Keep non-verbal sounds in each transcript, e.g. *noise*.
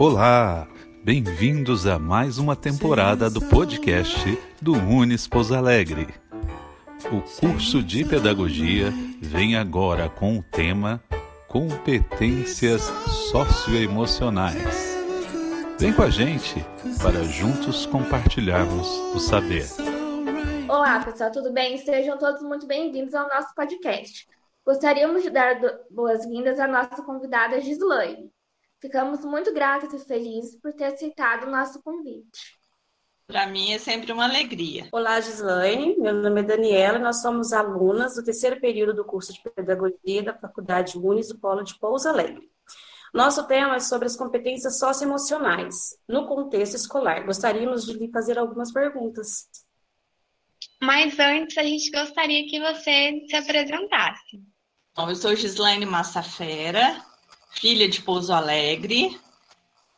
Olá, bem-vindos a mais uma temporada do podcast do Unis Pouso Alegre. O curso de pedagogia vem agora com o tema Competências Socioemocionais. Vem com a gente para juntos compartilharmos o saber. Olá, pessoal, tudo bem? Sejam todos muito bem-vindos ao nosso podcast. Gostaríamos de dar boas-vindas à nossa convidada Gislaine. Ficamos muito gratas e felizes por ter aceitado o nosso convite. Para mim é sempre uma alegria. Olá, Gislaine. Meu nome é Daniela. Nós somos alunas do terceiro período do curso de Pedagogia da Faculdade Unis do Polo de Pouso Alegre. Nosso tema é sobre as competências socioemocionais no contexto escolar. Gostaríamos de lhe fazer algumas perguntas. Mas antes, a gente gostaria que você se apresentasse. Bom, eu sou Gislaine Massafera, filha de Pouso Alegre,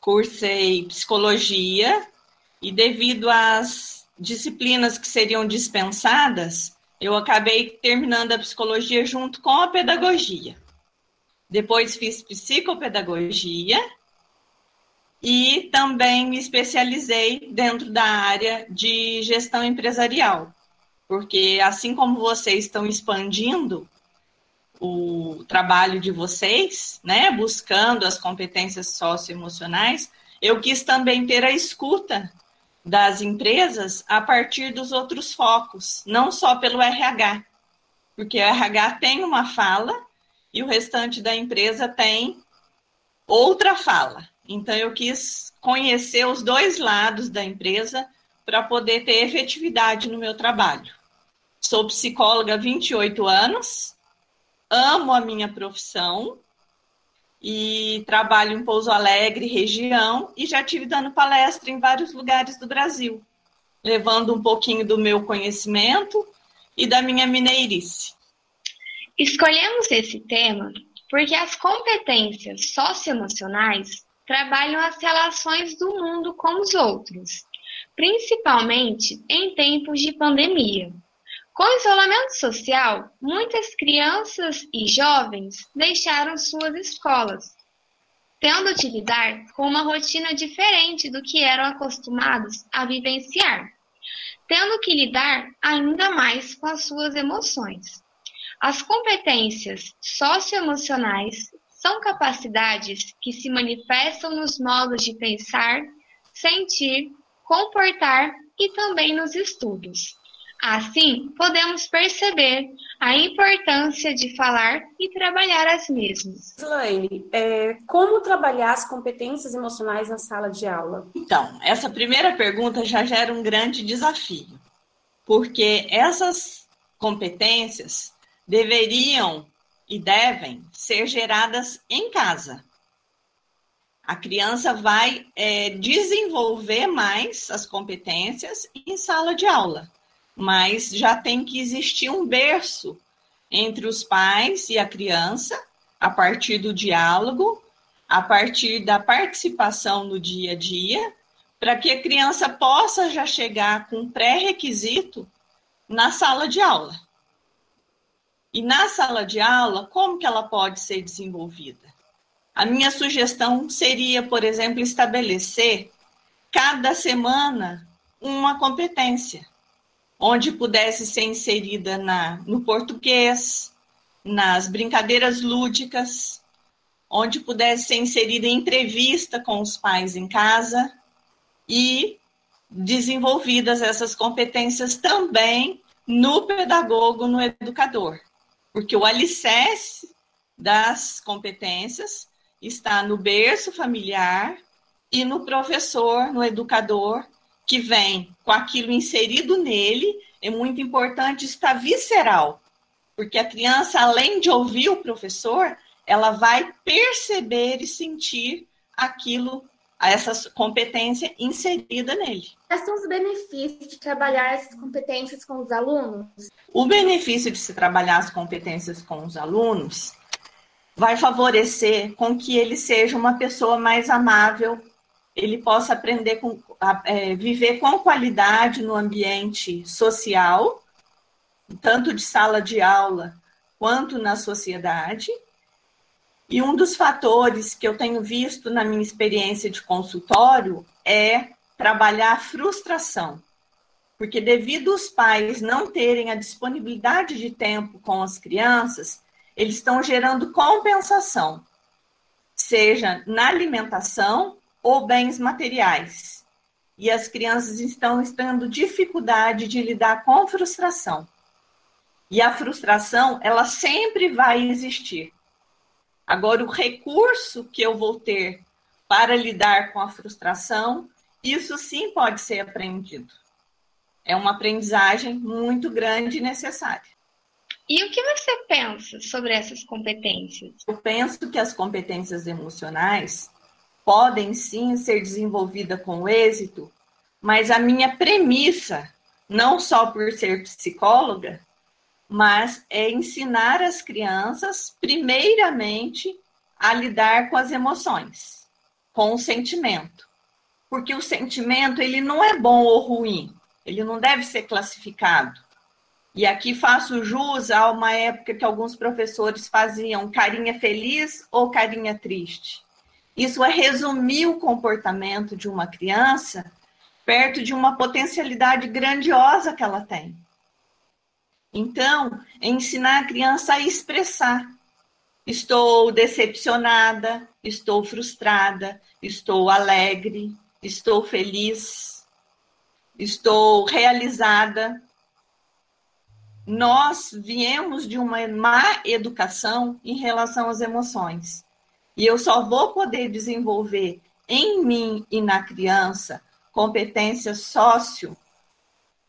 cursei psicologia e devido às disciplinas que seriam dispensadas, eu acabei terminando a psicologia junto com a pedagogia. Depois fiz psicopedagogia e também me especializei dentro da área de gestão empresarial, porque assim como vocês estão expandindo o trabalho de vocês, né, buscando as competências socioemocionais, eu quis também ter a escuta das empresas a partir dos outros focos, não só pelo RH, porque o RH tem uma fala e o restante da empresa tem outra fala. Então eu quis conhecer os dois lados da empresa para poder ter efetividade no meu trabalho. Sou psicóloga há 28 anos, amo a minha profissão e trabalho em Pouso Alegre, região, e já tive dando palestra em vários lugares do Brasil, levando um pouquinho do meu conhecimento e da minha mineirice. Escolhemos esse tema porque as competências socioemocionais trabalham as relações do mundo com os outros, principalmente em tempos de pandemia. Com o isolamento social, muitas crianças e jovens deixaram suas escolas, tendo de lidar com uma rotina diferente do que eram acostumados a vivenciar, tendo que lidar ainda mais com as suas emoções. As competências socioemocionais são capacidades que se manifestam nos modos de pensar, sentir, comportar e também nos estudos. Assim, podemos perceber a importância de falar e trabalhar as mesmas. Slaine, é, como trabalhar as competências emocionais na sala de aula? Então, essa primeira pergunta já gera um grande desafio, porque essas competências deveriam e devem ser geradas em casa. A criança vai é, desenvolver mais as competências em sala de aula mas já tem que existir um berço entre os pais e a criança, a partir do diálogo, a partir da participação no dia a dia, para que a criança possa já chegar com pré-requisito na sala de aula. E na sala de aula, como que ela pode ser desenvolvida? A minha sugestão seria, por exemplo, estabelecer cada semana uma competência onde pudesse ser inserida na, no português, nas brincadeiras lúdicas, onde pudesse ser inserida em entrevista com os pais em casa e desenvolvidas essas competências também no pedagogo, no educador. Porque o alicerce das competências está no berço familiar e no professor, no educador, que vem com aquilo inserido nele, é muito importante estar visceral, porque a criança, além de ouvir o professor, ela vai perceber e sentir aquilo, essa competência inserida nele. Quais são os benefícios de trabalhar essas competências com os alunos? O benefício de se trabalhar as competências com os alunos vai favorecer com que ele seja uma pessoa mais amável, ele possa aprender com, é, viver com qualidade no ambiente social, tanto de sala de aula quanto na sociedade, E um dos fatores que eu tenho visto na minha experiência de consultório é trabalhar a frustração. Porque devido os pais não terem a disponibilidade de tempo com as crianças, eles estão gerando compensação, seja na alimentação ou bens materiais. E as crianças estão tendo dificuldade de lidar com frustração. E a frustração, ela sempre vai existir. Agora, o recurso que eu vou ter para lidar com a frustração, isso sim pode ser aprendido. É uma aprendizagem muito grande e necessária. E o que você pensa sobre essas competências? Eu penso que as competências emocionais podem sim ser desenvolvidas com êxito, mas a minha premissa, não só por ser psicóloga, mas é ensinar as crianças, primeiramente, a lidar com as emoções, com o sentimento. Porque o sentimento, ele não é bom ou ruim, ele não deve ser classificado. E aqui faço jus a uma época que alguns professores faziam carinha feliz ou carinha triste. Isso é resumir o comportamento de uma criança perto de uma potencialidade grandiosa que ela tem. Então, é ensinar a criança a expressar. Estou decepcionada, estou frustrada, estou alegre, estou feliz, estou realizada. Nós viemos de uma má educação em relação às emoções. E eu só vou poder desenvolver em mim e na criança competência sócio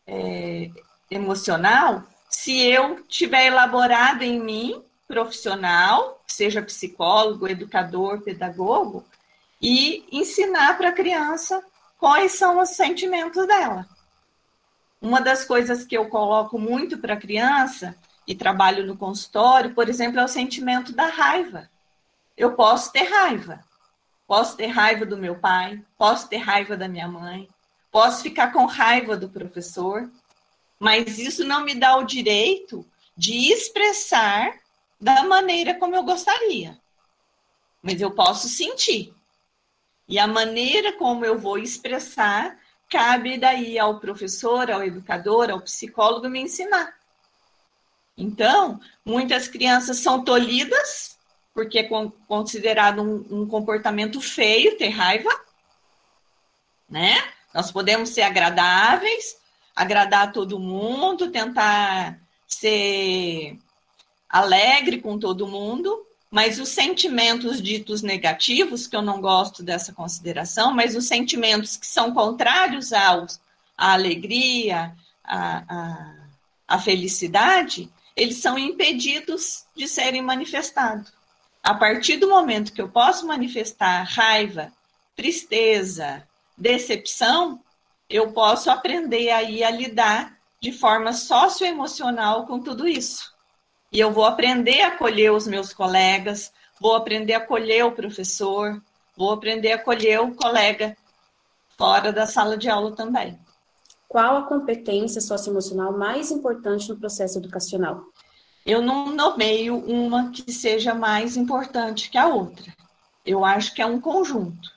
é, emocional se eu tiver elaborado em mim, profissional, seja psicólogo, educador, pedagogo, e ensinar para a criança quais são os sentimentos dela. Uma das coisas que eu coloco muito para a criança e trabalho no consultório, por exemplo, é o sentimento da raiva. Eu posso ter raiva. Posso ter raiva do meu pai, posso ter raiva da minha mãe, posso ficar com raiva do professor, mas isso não me dá o direito de expressar da maneira como eu gostaria. Mas eu posso sentir. E a maneira como eu vou expressar cabe daí ao professor, ao educador, ao psicólogo me ensinar. Então, muitas crianças são tolhidas, porque é considerado um, um comportamento feio ter raiva, né? Nós podemos ser agradáveis, agradar todo mundo, tentar ser alegre com todo mundo, mas os sentimentos ditos negativos, que eu não gosto dessa consideração, mas os sentimentos que são contrários aos, à alegria, à, à, à felicidade, eles são impedidos de serem manifestados. A partir do momento que eu posso manifestar raiva, tristeza, decepção, eu posso aprender aí a lidar de forma socioemocional com tudo isso. E eu vou aprender a acolher os meus colegas, vou aprender a acolher o professor, vou aprender a acolher o colega fora da sala de aula também. Qual a competência socioemocional mais importante no processo educacional? Eu não nomeio uma que seja mais importante que a outra. Eu acho que é um conjunto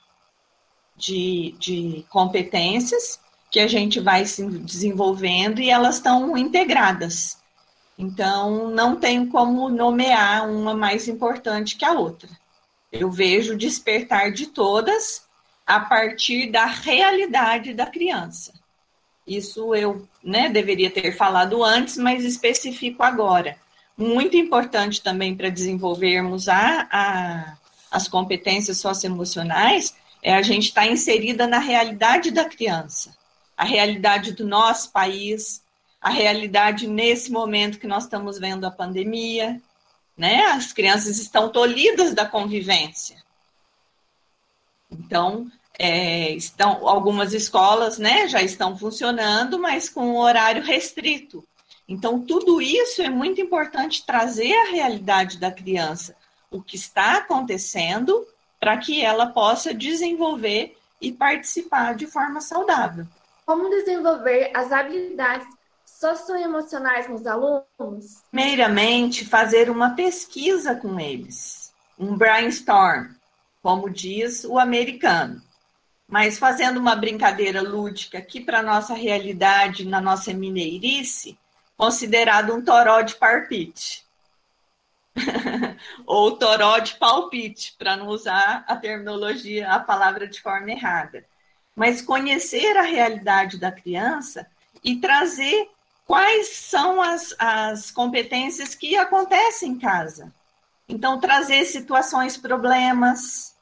de, de competências que a gente vai se desenvolvendo e elas estão integradas. Então, não tem como nomear uma mais importante que a outra. Eu vejo despertar de todas a partir da realidade da criança. Isso eu né, deveria ter falado antes, mas especifico agora. Muito importante também para desenvolvermos a, a, as competências socioemocionais é a gente estar tá inserida na realidade da criança a realidade do nosso país, a realidade nesse momento que nós estamos vendo a pandemia, né? As crianças estão tolhidas da convivência. Então, é, estão algumas escolas, né, já estão funcionando, mas com um horário restrito. Então, tudo isso é muito importante trazer a realidade da criança, o que está acontecendo, para que ela possa desenvolver e participar de forma saudável. Como desenvolver as habilidades socioemocionais nos alunos? Primeiramente, fazer uma pesquisa com eles. um brainstorm, como diz o americano. Mas fazendo uma brincadeira lúdica aqui para a nossa realidade, na nossa mineirice, considerado um toró de parpite. *laughs* Ou toró de palpite, para não usar a terminologia, a palavra de forma errada. Mas conhecer a realidade da criança e trazer quais são as, as competências que acontecem em casa. Então, trazer situações, problemas,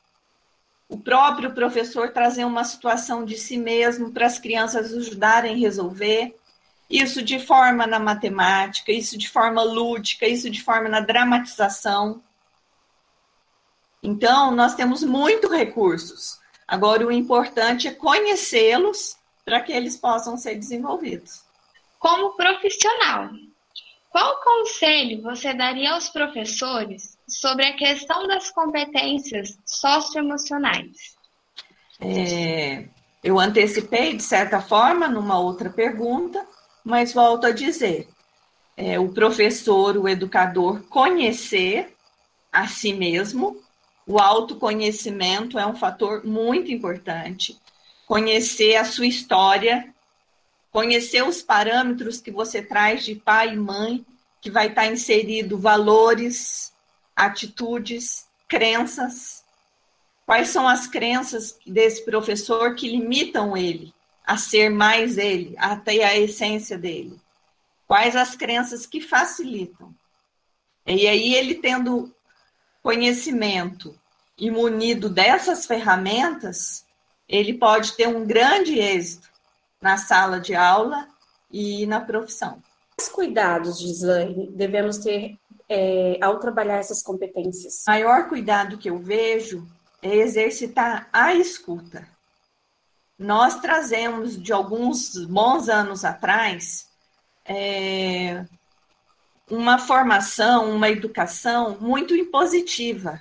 o próprio professor trazer uma situação de si mesmo para as crianças ajudarem a resolver. Isso de forma na matemática, isso de forma lúdica, isso de forma na dramatização. Então, nós temos muitos recursos. Agora, o importante é conhecê-los para que eles possam ser desenvolvidos. Como profissional, qual conselho você daria aos professores sobre a questão das competências socioemocionais? É, eu antecipei, de certa forma, numa outra pergunta, mas volto a dizer: é, o professor, o educador, conhecer a si mesmo, o autoconhecimento é um fator muito importante. Conhecer a sua história, conhecer os parâmetros que você traz de pai e mãe, que vai estar inserido valores, atitudes, crenças. Quais são as crenças desse professor que limitam ele a ser mais ele, até a essência dele? Quais as crenças que facilitam? E aí ele tendo conhecimento e munido dessas ferramentas, ele pode ter um grande êxito na sala de aula e na profissão. Quais cuidados, Gislaine, devemos ter é, ao trabalhar essas competências? O maior cuidado que eu vejo é exercitar a escuta. Nós trazemos de alguns bons anos atrás é, uma formação, uma educação muito impositiva.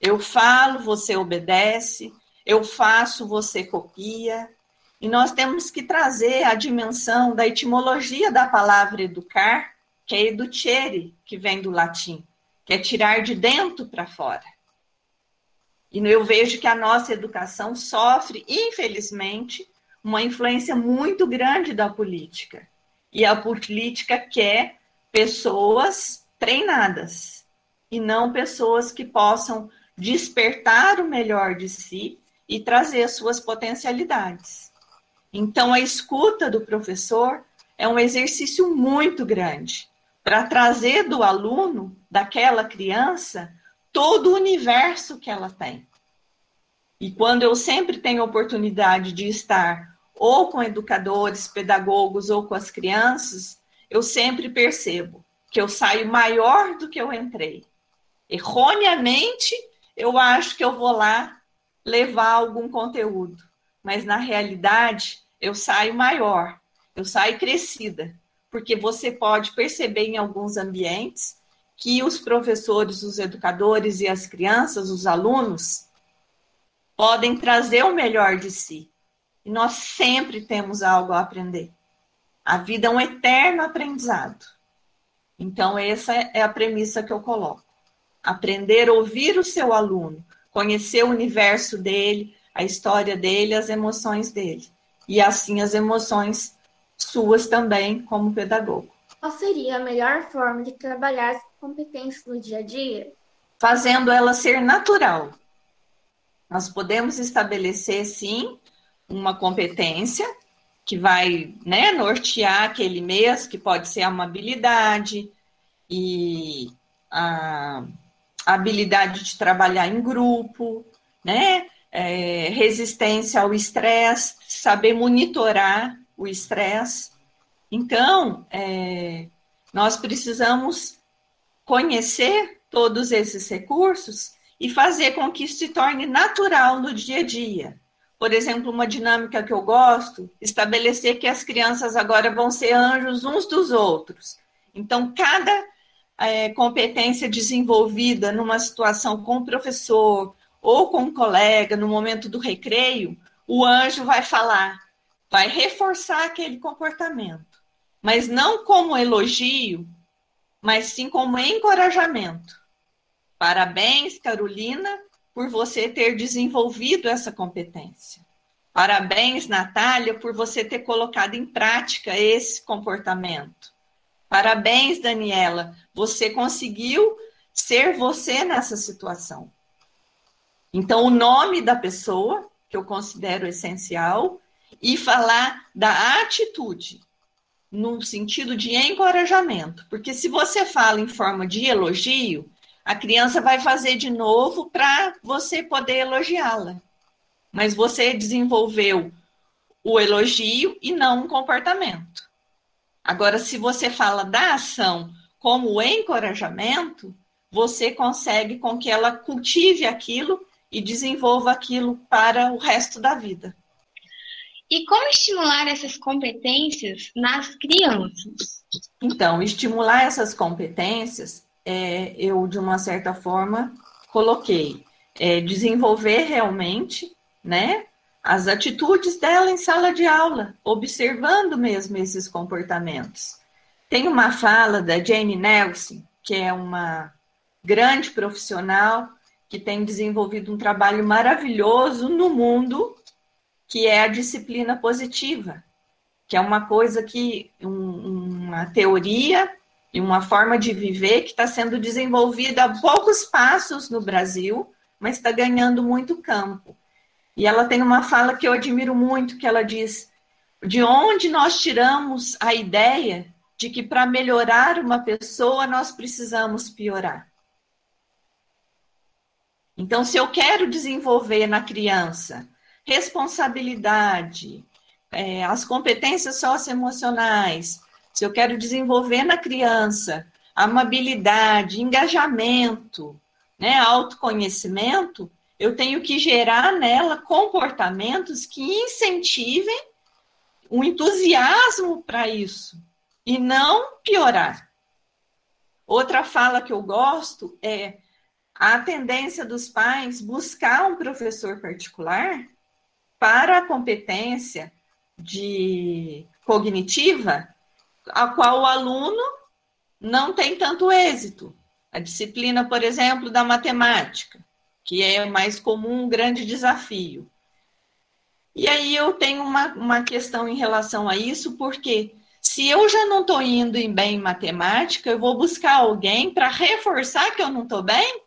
Eu falo, você obedece, eu faço, você copia. E nós temos que trazer a dimensão da etimologia da palavra educar que é educere, que vem do latim, que é tirar de dentro para fora. E eu vejo que a nossa educação sofre, infelizmente, uma influência muito grande da política. E a política quer pessoas treinadas e não pessoas que possam despertar o melhor de si e trazer suas potencialidades. Então, a escuta do professor é um exercício muito grande para trazer do aluno, daquela criança, todo o universo que ela tem. E quando eu sempre tenho oportunidade de estar ou com educadores, pedagogos ou com as crianças, eu sempre percebo que eu saio maior do que eu entrei. Erroneamente, eu acho que eu vou lá levar algum conteúdo, mas na realidade, eu saio maior, eu saio crescida, porque você pode perceber em alguns ambientes que os professores, os educadores e as crianças, os alunos, podem trazer o melhor de si. E nós sempre temos algo a aprender. A vida é um eterno aprendizado. Então, essa é a premissa que eu coloco. Aprender a ouvir o seu aluno, conhecer o universo dele, a história dele, as emoções dele. E assim as emoções suas também como pedagogo. Qual seria a melhor forma de trabalhar as competências no dia a dia? Fazendo ela ser natural. Nós podemos estabelecer, sim, uma competência que vai né, nortear aquele mês, que pode ser a amabilidade e a, a habilidade de trabalhar em grupo, né? É, resistência ao estresse, saber monitorar o estresse. Então, é, nós precisamos conhecer todos esses recursos e fazer com que isso se torne natural no dia a dia. Por exemplo, uma dinâmica que eu gosto, estabelecer que as crianças agora vão ser anjos uns dos outros. Então, cada é, competência desenvolvida numa situação com o professor ou com um colega, no momento do recreio, o anjo vai falar: vai reforçar aquele comportamento, mas não como elogio, mas sim como encorajamento. Parabéns, Carolina, por você ter desenvolvido essa competência. Parabéns, Natália, por você ter colocado em prática esse comportamento. Parabéns, Daniela, você conseguiu ser você nessa situação. Então, o nome da pessoa, que eu considero essencial, e falar da atitude, no sentido de encorajamento. Porque se você fala em forma de elogio, a criança vai fazer de novo para você poder elogiá-la. Mas você desenvolveu o elogio e não um comportamento. Agora, se você fala da ação como o encorajamento, você consegue com que ela cultive aquilo e desenvolva aquilo para o resto da vida. E como estimular essas competências nas crianças? Então, estimular essas competências, é, eu, de uma certa forma, coloquei é, desenvolver realmente, né, as atitudes dela em sala de aula, observando mesmo esses comportamentos. Tem uma fala da Jane Nelson, que é uma grande profissional que tem desenvolvido um trabalho maravilhoso no mundo, que é a disciplina positiva, que é uma coisa que, um, uma teoria e uma forma de viver que está sendo desenvolvida a poucos passos no Brasil, mas está ganhando muito campo. E ela tem uma fala que eu admiro muito, que ela diz: de onde nós tiramos a ideia de que para melhorar uma pessoa nós precisamos piorar? Então, se eu quero desenvolver na criança responsabilidade, é, as competências socioemocionais, se eu quero desenvolver na criança amabilidade, engajamento, né, autoconhecimento, eu tenho que gerar nela comportamentos que incentivem o entusiasmo para isso e não piorar. Outra fala que eu gosto é a tendência dos pais buscar um professor particular para a competência de cognitiva, a qual o aluno não tem tanto êxito. A disciplina, por exemplo, da matemática, que é mais comum, um grande desafio. E aí eu tenho uma, uma questão em relação a isso, porque se eu já não estou indo bem em matemática, eu vou buscar alguém para reforçar que eu não estou bem?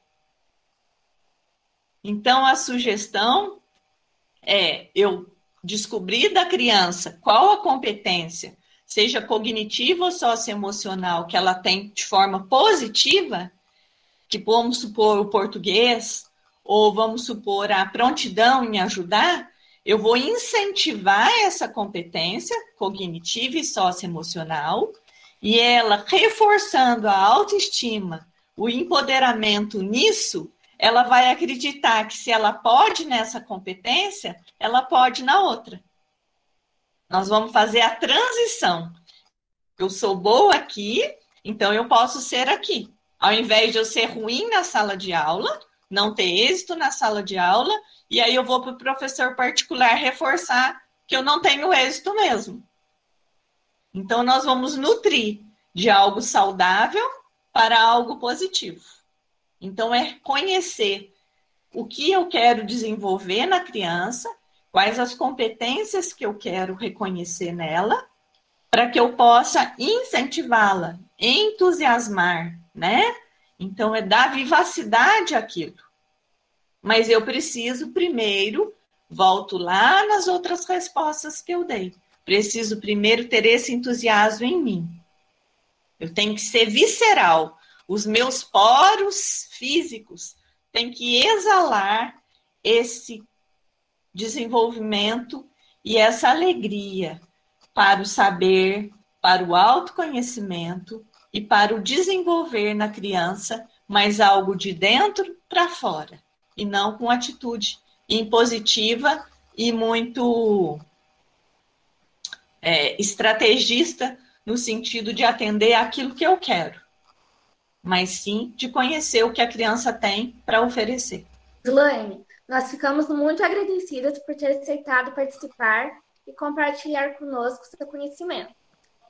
Então, a sugestão é eu descobrir da criança qual a competência, seja cognitiva ou socioemocional, que ela tem de forma positiva, que vamos supor o português, ou vamos supor a prontidão em ajudar, eu vou incentivar essa competência cognitiva e socioemocional, e ela reforçando a autoestima, o empoderamento nisso, ela vai acreditar que se ela pode nessa competência, ela pode na outra. Nós vamos fazer a transição. Eu sou boa aqui, então eu posso ser aqui. Ao invés de eu ser ruim na sala de aula, não ter êxito na sala de aula, e aí eu vou para o professor particular reforçar que eu não tenho êxito mesmo. Então, nós vamos nutrir de algo saudável para algo positivo. Então, é conhecer o que eu quero desenvolver na criança, quais as competências que eu quero reconhecer nela, para que eu possa incentivá-la, entusiasmar, né? Então, é dar vivacidade àquilo. Mas eu preciso primeiro, volto lá nas outras respostas que eu dei. Preciso primeiro ter esse entusiasmo em mim. Eu tenho que ser visceral. Os meus poros físicos têm que exalar esse desenvolvimento e essa alegria para o saber, para o autoconhecimento e para o desenvolver na criança, mas algo de dentro para fora, e não com atitude impositiva e muito é, estrategista no sentido de atender aquilo que eu quero mas sim de conhecer o que a criança tem para oferecer. Slaine, nós ficamos muito agradecidas por ter aceitado participar e compartilhar conosco seu conhecimento.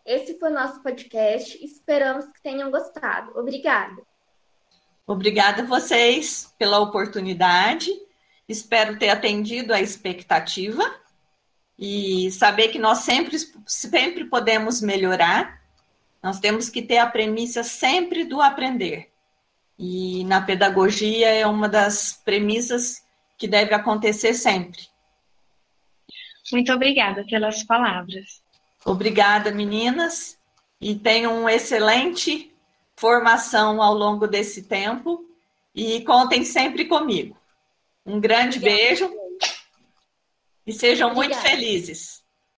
Esse foi o nosso podcast. Esperamos que tenham gostado. Obrigada. Obrigada a vocês pela oportunidade. Espero ter atendido a expectativa e saber que nós sempre, sempre podemos melhorar. Nós temos que ter a premissa sempre do aprender. E na pedagogia é uma das premissas que deve acontecer sempre. Muito obrigada pelas palavras. Obrigada, meninas, e tenham uma excelente formação ao longo desse tempo e contem sempre comigo. Um grande Obrigada. beijo e sejam Obrigada. muito felizes.